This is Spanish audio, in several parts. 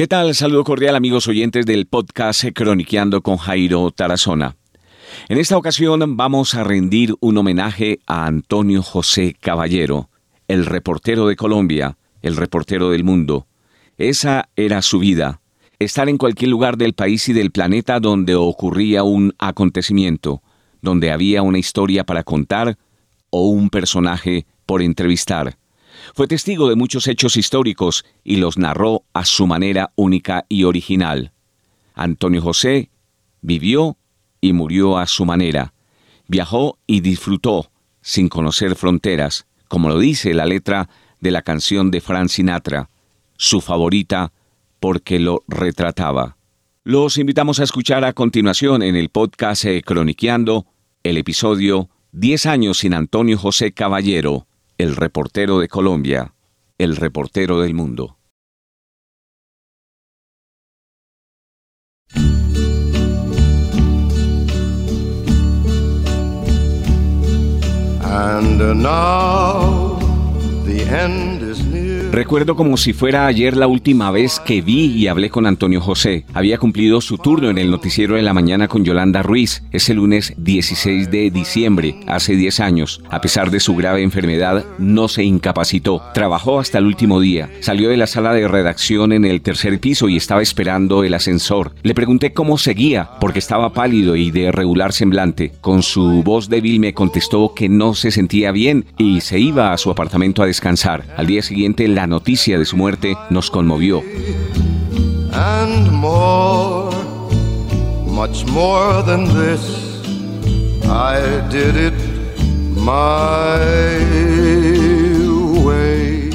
¿Qué tal? Saludo cordial amigos oyentes del podcast Croniqueando con Jairo Tarazona. En esta ocasión vamos a rendir un homenaje a Antonio José Caballero, el reportero de Colombia, el reportero del mundo. Esa era su vida, estar en cualquier lugar del país y del planeta donde ocurría un acontecimiento, donde había una historia para contar o un personaje por entrevistar. Fue testigo de muchos hechos históricos y los narró a su manera única y original. Antonio José vivió y murió a su manera. Viajó y disfrutó sin conocer fronteras, como lo dice la letra de la canción de Frank Sinatra, su favorita porque lo retrataba. Los invitamos a escuchar a continuación en el podcast eh, Croniqueando el episodio 10 años sin Antonio José Caballero el reportero de Colombia, el reportero del mundo. And now the end is. Recuerdo como si fuera ayer la última vez que vi y hablé con Antonio José. Había cumplido su turno en el noticiero de la mañana con Yolanda Ruiz ese lunes 16 de diciembre, hace 10 años. A pesar de su grave enfermedad, no se incapacitó. Trabajó hasta el último día. Salió de la sala de redacción en el tercer piso y estaba esperando el ascensor. Le pregunté cómo seguía, porque estaba pálido y de regular semblante. Con su voz débil me contestó que no se sentía bien y se iba a su apartamento a descansar. Al día siguiente, la noticia de su muerte nos conmovió. And more, much more than this, I did it my way.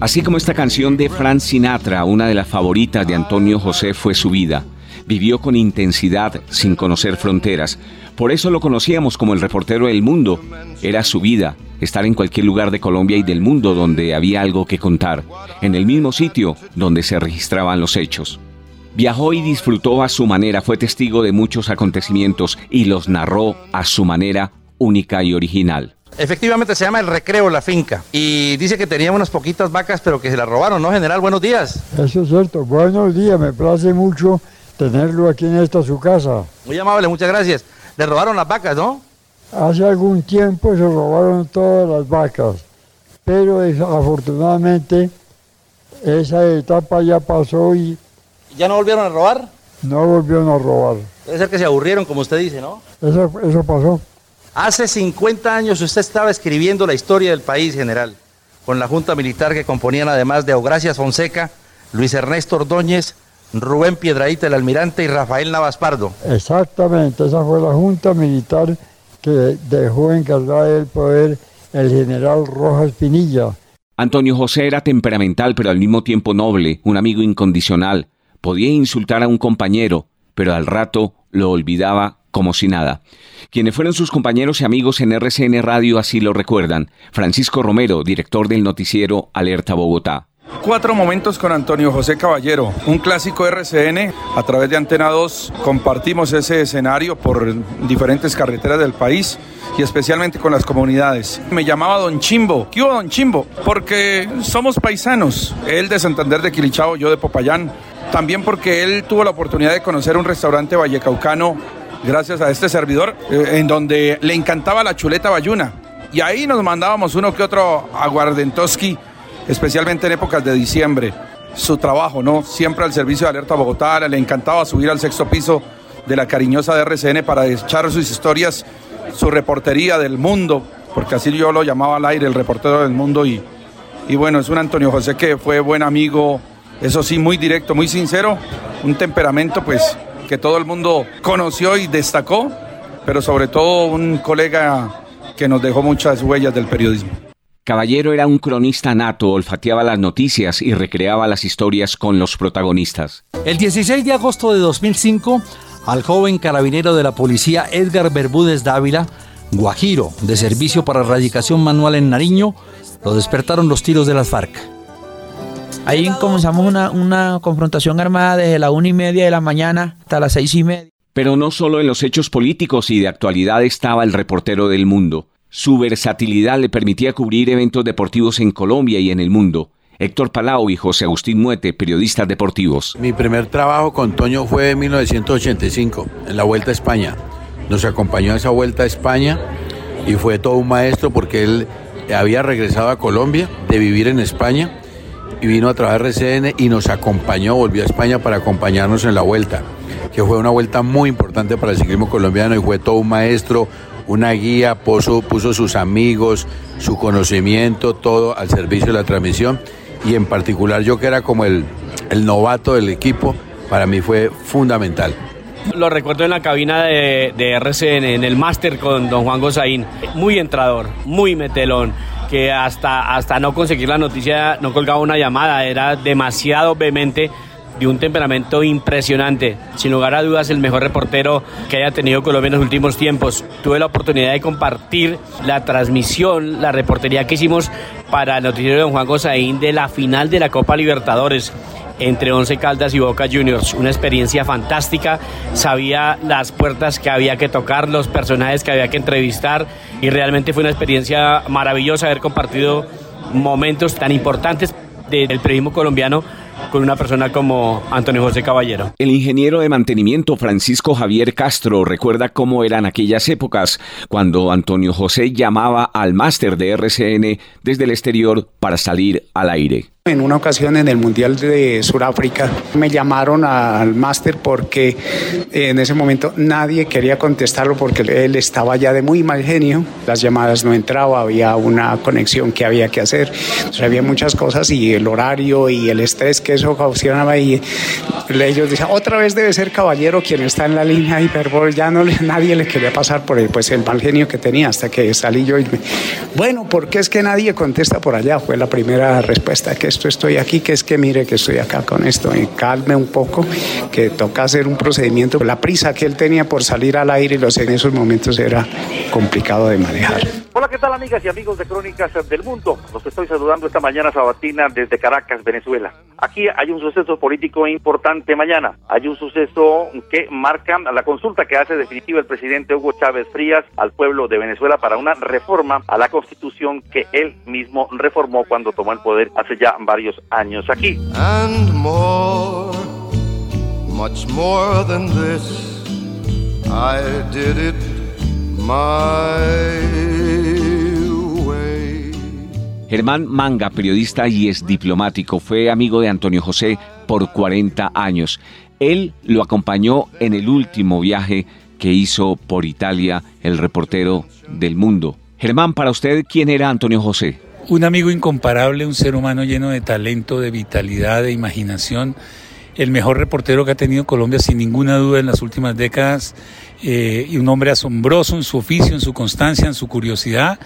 Así como esta canción de Frank Sinatra, una de las favoritas de Antonio José, fue su vida. Vivió con intensidad, sin conocer fronteras. Por eso lo conocíamos como el reportero del mundo. Era su vida, estar en cualquier lugar de Colombia y del mundo donde había algo que contar, en el mismo sitio donde se registraban los hechos. Viajó y disfrutó a su manera, fue testigo de muchos acontecimientos y los narró a su manera única y original. Efectivamente se llama El Recreo La Finca y dice que tenía unas poquitas vacas pero que se las robaron, ¿no, general? Buenos días. Eso es cierto. Buenos días, me place mucho tenerlo aquí en esta su casa. Muy amable, muchas gracias. Le robaron las vacas, ¿no? Hace algún tiempo se robaron todas las vacas, pero desafortunadamente esa etapa ya pasó y ¿Ya no volvieron a robar? no volvieron a robar. Debe ser que se aburrieron, como usted dice, ¿no? Eso, eso pasó. Hace 50 años usted estaba escribiendo la historia del país, general, con la Junta Militar que componían además de Augracias Fonseca, Luis Ernesto Ordóñez, Rubén Piedraíta el almirante y Rafael Navas Pardo. Exactamente, esa fue la junta militar que dejó encargada del poder el general Rojas Pinilla. Antonio José era temperamental pero al mismo tiempo noble, un amigo incondicional. Podía insultar a un compañero, pero al rato lo olvidaba como si nada. Quienes fueron sus compañeros y amigos en RCN Radio así lo recuerdan. Francisco Romero, director del noticiero Alerta Bogotá. Cuatro momentos con Antonio José Caballero, un clásico RCN. A través de Antena 2 compartimos ese escenario por diferentes carreteras del país y especialmente con las comunidades. Me llamaba Don Chimbo. ¿Qué hubo, Don Chimbo? Porque somos paisanos. Él de Santander de Quilichao, yo de Popayán. También porque él tuvo la oportunidad de conocer un restaurante vallecaucano gracias a este servidor, eh, en donde le encantaba la chuleta bayuna. Y ahí nos mandábamos uno que otro aguardentoski especialmente en épocas de diciembre. su trabajo, ¿no? Siempre al servicio de Alerta Bogotá, le encantaba subir al sexto piso de la cariñosa de RCN para echar sus historias, su reportería del mundo, porque así yo lo llamaba al aire, el reportero del mundo, y, y bueno, es un Antonio José que fue buen amigo, eso sí, muy directo, muy sincero, un temperamento pues que todo el mundo conoció y destacó, pero sobre todo un colega que nos dejó muchas huellas del periodismo. Caballero era un cronista nato, olfateaba las noticias y recreaba las historias con los protagonistas. El 16 de agosto de 2005, al joven carabinero de la policía Edgar Bermúdez Dávila, Guajiro, de servicio para erradicación manual en Nariño, lo despertaron los tiros de las FARC. Ahí comenzamos una, una confrontación armada desde la una y media de la mañana hasta las seis y media. Pero no solo en los hechos políticos y de actualidad estaba el reportero del mundo. Su versatilidad le permitía cubrir eventos deportivos en Colombia y en el mundo. Héctor Palau y José Agustín Muete, periodistas deportivos. Mi primer trabajo con Toño fue en 1985, en la Vuelta a España. Nos acompañó a esa Vuelta a España y fue todo un maestro porque él había regresado a Colombia de vivir en España y vino a trabajar RCN y nos acompañó, volvió a España para acompañarnos en la Vuelta, que fue una vuelta muy importante para el ciclismo colombiano y fue todo un maestro, una guía, puso, sus amigos, su conocimiento, todo al servicio de la transmisión y en particular yo que era como el, el novato del equipo, para mí fue fundamental. Lo recuerdo en la cabina de, de RCN, en el máster con don Juan Gozaín, muy entrador, muy metelón que hasta, hasta no conseguir la noticia no colgaba una llamada, era demasiado vehemente de un temperamento impresionante. Sin lugar a dudas, el mejor reportero que haya tenido Colombia en los últimos tiempos. Tuve la oportunidad de compartir la transmisión, la reportería que hicimos para el noticiero don Juan Gozaín de la final de la Copa Libertadores entre Once Caldas y Boca Juniors. Una experiencia fantástica. Sabía las puertas que había que tocar, los personajes que había que entrevistar y realmente fue una experiencia maravillosa haber compartido momentos tan importantes del periodismo colombiano con una persona como Antonio José Caballero. El ingeniero de mantenimiento Francisco Javier Castro recuerda cómo eran aquellas épocas cuando Antonio José llamaba al máster de RCN desde el exterior para salir al aire. En una ocasión en el Mundial de Sudáfrica. Me llamaron al máster porque en ese momento nadie quería contestarlo porque él estaba ya de muy mal genio, las llamadas no entraban, había una conexión que había que hacer, Entonces, había muchas cosas y el horario y el estrés que eso ocasionaba y ellos decían, otra vez debe ser caballero quien está en la línea hiperbol, ya no nadie le quería pasar por el, pues, el mal genio que tenía hasta que salí yo y me, bueno, ¿por qué es que nadie contesta por allá? Fue la primera respuesta que esto estoy aquí, que es que mire que estoy acá con esto, y calme un poco, que toca hacer un procedimiento. La prisa que él tenía por salir al aire y los en esos momentos era complicado de manejar. Hola, ¿qué tal amigas y amigos de Crónicas del Mundo? Los estoy saludando esta mañana sabatina desde Caracas, Venezuela. Aquí hay un suceso político importante mañana. Hay un suceso que marca la consulta que hace definitiva el presidente Hugo Chávez Frías al pueblo de Venezuela para una reforma a la constitución que él mismo reformó cuando tomó el poder hace ya varios años aquí. and more, much more than this. I did it my way. Germán Manga, periodista y es diplomático, fue amigo de Antonio José por 40 años. Él lo acompañó en el último viaje que hizo por Italia el reportero del mundo. Germán, para usted, ¿quién era Antonio José? Un amigo incomparable, un ser humano lleno de talento, de vitalidad, de imaginación, el mejor reportero que ha tenido Colombia sin ninguna duda en las últimas décadas, eh, y un hombre asombroso en su oficio, en su constancia, en su curiosidad,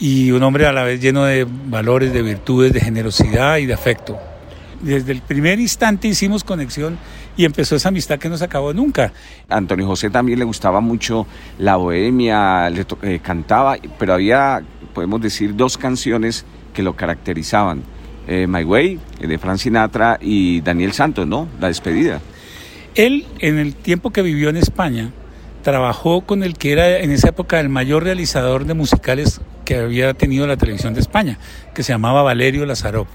y un hombre a la vez lleno de valores, de virtudes, de generosidad y de afecto. Desde el primer instante hicimos conexión y empezó esa amistad que no se acabó nunca. Antonio José también le gustaba mucho la bohemia, le eh, cantaba, pero había, podemos decir, dos canciones que lo caracterizaban. Eh, My Way, eh, de Frank Sinatra, y Daniel Santos, ¿no? La despedida. Él, en el tiempo que vivió en España, trabajó con el que era en esa época el mayor realizador de musicales que había tenido la televisión de España, que se llamaba Valerio Lazarov.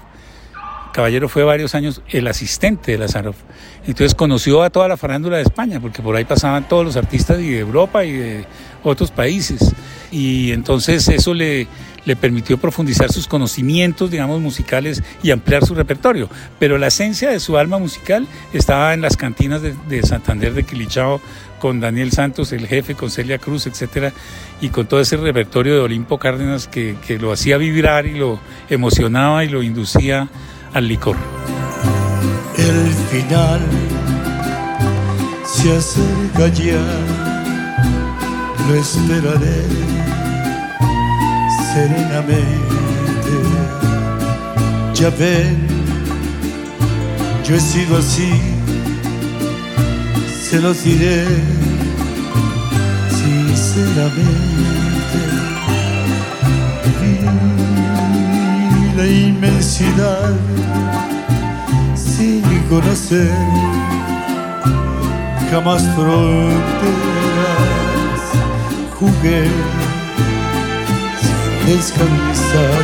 Caballero fue varios años el asistente de Lazarov. Entonces conoció a toda la farándula de España, porque por ahí pasaban todos los artistas y de Europa y de otros países. Y entonces eso le, le permitió profundizar sus conocimientos, digamos, musicales y ampliar su repertorio. Pero la esencia de su alma musical estaba en las cantinas de, de Santander de Quilichao, con Daniel Santos, el jefe, con Celia Cruz, etcétera, y con todo ese repertorio de Olimpo Cárdenas que, que lo hacía vibrar y lo emocionaba y lo inducía al licor. El final se acerca ya, lo esperaré serenamente. Ya ven, yo he sido así, se los diré sinceramente. La inmensidad sin conocer jamás fronteras, jugué sin descansar.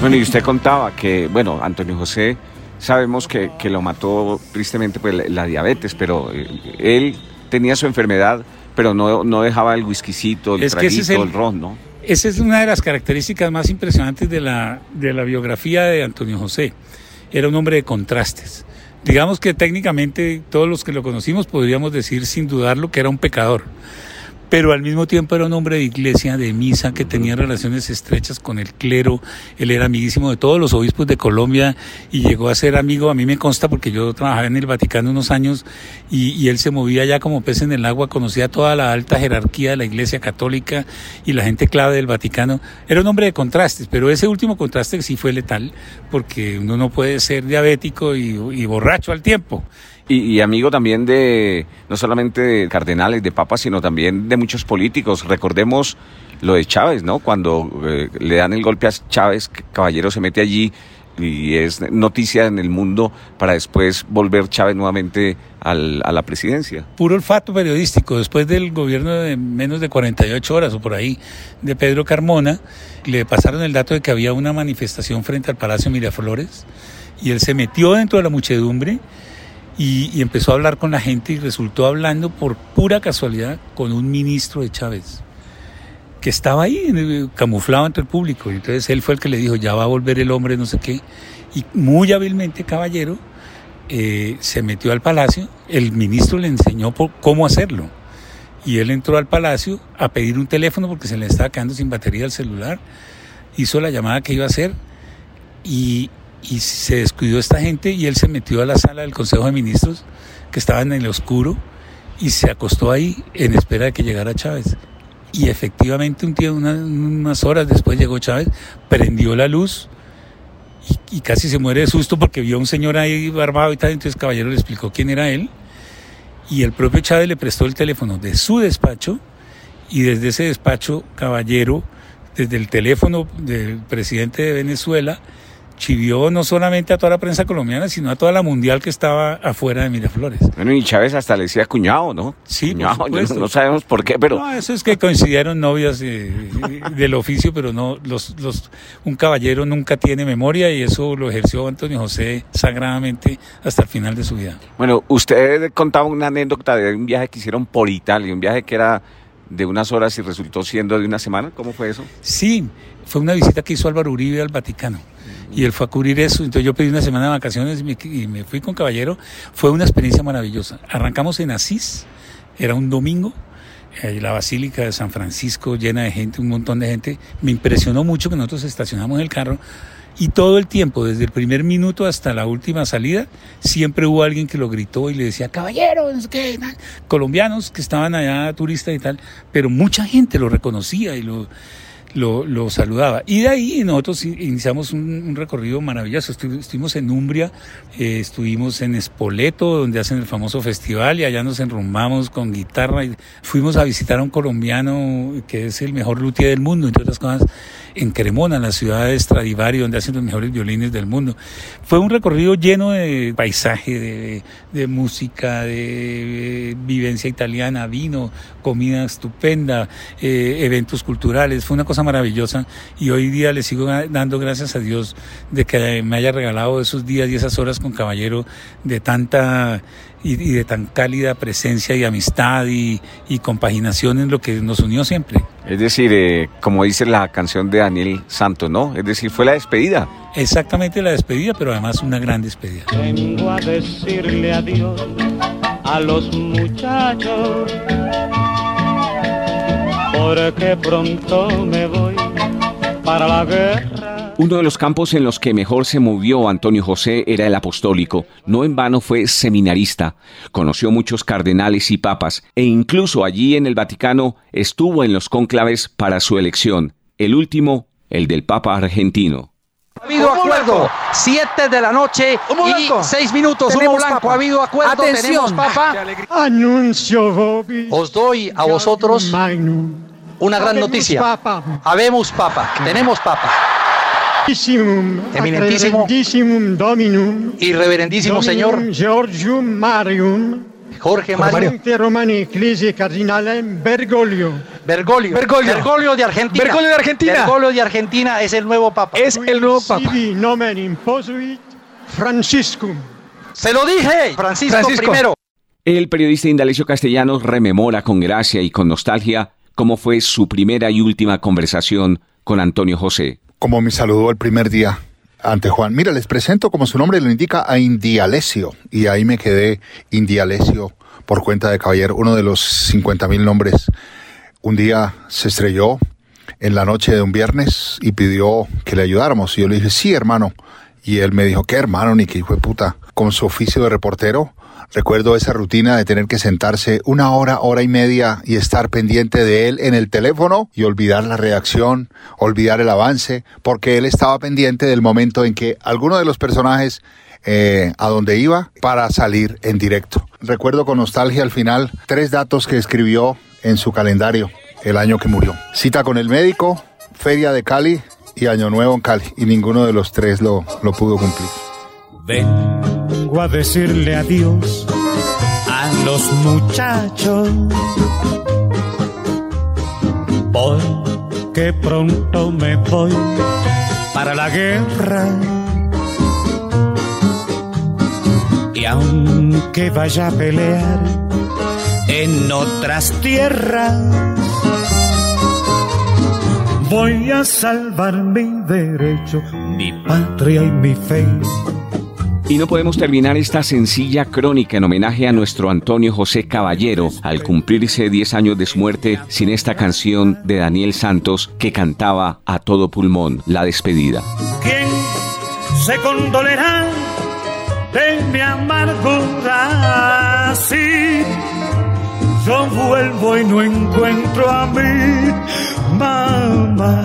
Bueno, y usted contaba que, bueno, Antonio José, sabemos que, que lo mató tristemente pues, la, la diabetes, pero eh, él tenía su enfermedad, pero no, no dejaba el whiskycito, el Es traguito, es el- el ron, ¿no? Esa es una de las características más impresionantes de la, de la biografía de Antonio José. Era un hombre de contrastes. Digamos que técnicamente todos los que lo conocimos podríamos decir sin dudarlo que era un pecador. Pero al mismo tiempo era un hombre de iglesia, de misa, que tenía relaciones estrechas con el clero. Él era amiguísimo de todos los obispos de Colombia y llegó a ser amigo, a mí me consta porque yo trabajaba en el Vaticano unos años y, él se movía ya como pez en el agua, conocía toda la alta jerarquía de la iglesia católica y la gente clave del Vaticano. Era un hombre de contrastes, pero ese último contraste sí fue letal porque uno no puede ser diabético y, y borracho al tiempo. Y, amigo también de, no solamente de cardenales, de papas, sino también de muchos políticos. Recordemos lo de Chávez, ¿no? Cuando eh, le dan el golpe a Chávez, Caballero se mete allí y es noticia en el mundo para después volver Chávez nuevamente al- a la presidencia. puro olfato periodístico. Después del gobierno de menos de 48 horas o por ahí de Pedro Carmona, le pasaron el dato de que había una manifestación frente al Palacio Miraflores y él se metió dentro de la muchedumbre y, y empezó a hablar con la gente y resultó hablando por pura casualidad con un ministro de Chávez que estaba ahí camuflado entre el público. Entonces él fue el que le dijo, ya va a volver el hombre, no sé qué. Y muy hábilmente, caballero, eh, se metió al palacio, el ministro le enseñó por cómo hacerlo. Y él entró al palacio a pedir un teléfono porque se le estaba quedando sin batería el celular. Hizo la llamada que iba a hacer y, y se descuidó esta gente y él se metió a la sala del Consejo de Ministros que estaba en el oscuro y se acostó ahí en espera de que llegara Chávez. Y efectivamente un día, una- unas horas después llegó Chávez, prendió la luz y, casi se muere de susto porque vio a un señor ahí barbado y tal. Entonces Caballero le explicó quién era él y el propio Chávez le prestó el teléfono de su despacho y desde ese despacho Caballero, desde el teléfono del presidente de Venezuela, chivió no solamente a toda la prensa colombiana, sino a toda la mundial que estaba afuera de Miraflores. Bueno, y Chávez hasta le decía cuñado, ¿no? Sí, cuñado, no, sabemos por qué, pero... No, eso es que coincidieron novias eh, del oficio, pero no, los, los, un caballero nunca tiene memoria y eso lo ejerció Antonio José sagradamente hasta el final de su vida. Bueno, usted contaba una anécdota de un viaje que hicieron por Italia, un viaje que era de unas horas y resultó siendo de una semana. ¿Cómo fue eso? Sí, fue una visita que hizo Álvaro Uribe al Vaticano. Y él fue a cubrir eso, entonces yo pedí una semana de vacaciones y me, fui con Caballero. Fue una experiencia maravillosa. Arrancamos en Asís, era un domingo, eh, la Basílica de San Francisco llena de gente, un montón de gente. Me impresionó mucho que nosotros estacionamos el carro y todo el tiempo, desde el primer minuto hasta la última salida, siempre hubo alguien que lo gritó y le decía, caballero, no sé qué, y tal". colombianos que estaban allá, turistas y tal, pero mucha gente lo reconocía y lo, lo, lo saludaba. Y de ahí nosotros in- iniciamos un, un recorrido maravilloso. Estu- estuvimos en Umbria, eh, estuvimos en Espoleto, donde hacen el famoso festival, y allá nos enrumbamos con guitarra. Y fuimos a visitar a un colombiano que es el mejor luthier del mundo, entre otras cosas, en Cremona, la ciudad de Stradivari, donde hacen los mejores violines del mundo. Fue un recorrido lleno de paisaje, de, música, de, vivencia italiana, vino, comida estupenda, eh, eventos culturales. Fue una cosa maravillosa y hoy día le sigo dando gracias a Dios de que me haya regalado esos días y esas horas con Caballero de tanta y, y de tan cálida presencia y amistad y, y, compaginación en lo que nos unió siempre. Es decir, eh, como dice la canción de Daniel Santos, ¿no? Es decir, fue la despedida. Exactamente la despedida, pero además una gran despedida. Vengo a decirle adiós a los muchachos, porque pronto me voy para la guerra. Uno de los campos en los que mejor se movió Antonio José era el apostólico. No en vano fue seminarista. Conoció muchos cardenales y papas e incluso allí en el Vaticano estuvo en los cónclaves para su elección. El último, el del Papa argentino. Ha habido acuerdo. Siete de la noche y seis minutos. Humo blanco. Ha habido acuerdo. Tenemos papa. Anuncio Os doy a vosotros una gran noticia. Habemos papa. Tenemos papa. Eminentísimo. Dominum. Y reverendísimo señor. Giorgio Marium. Jorge Mario. Romani Ecclesia Cardinale Bergoglio. Bergoglio. Bergoglio. Bergoglio de Argentina. Bergoglio de Argentina. Bergoglio de Argentina es el nuevo papa. Es el nuevo papa. Nomen imposuit Franciscum. Se lo dije. Francisco, Francisco. primero. El periodista Indalecio Castellanos rememora con gracia y con nostalgia cómo fue su primera y última conversación con Antonio José como me saludó el primer día ante Juan. Mira, les presento, como su nombre lo indica, a Indialesio. Y ahí me quedé Indialesio por cuenta de Caballero, uno de los 50 mil nombres. Un día se estrelló en la noche de un viernes y pidió que le ayudáramos. Y yo le dije, sí, hermano. Y él me dijo, ¿qué hermano? Ni que hijo de puta. Con su oficio de reportero, Recuerdo esa rutina de tener que sentarse una hora, hora y media y estar pendiente de él en el teléfono y olvidar la reacción, olvidar el avance, porque él estaba pendiente del momento en que alguno de los personajes eh, a donde iba para salir en directo. Recuerdo con nostalgia al final tres datos que escribió en su calendario el año que murió. Cita con el médico, feria de Cali y año nuevo en Cali. Y ninguno de los tres lo, lo pudo cumplir. Vengo a decirle adiós a los muchachos. Porque pronto me voy para la guerra. Y aunque vaya a pelear en otras tierras, voy a salvar mi derecho, mi patria y mi fe. Y no podemos terminar esta sencilla crónica en homenaje a nuestro Antonio José Caballero al cumplirse 10 años de su muerte sin esta canción de Daniel Santos que cantaba a todo pulmón la despedida. ¿Quién se condolerá de mi amargura? Si yo vuelvo y no encuentro a mi mamá.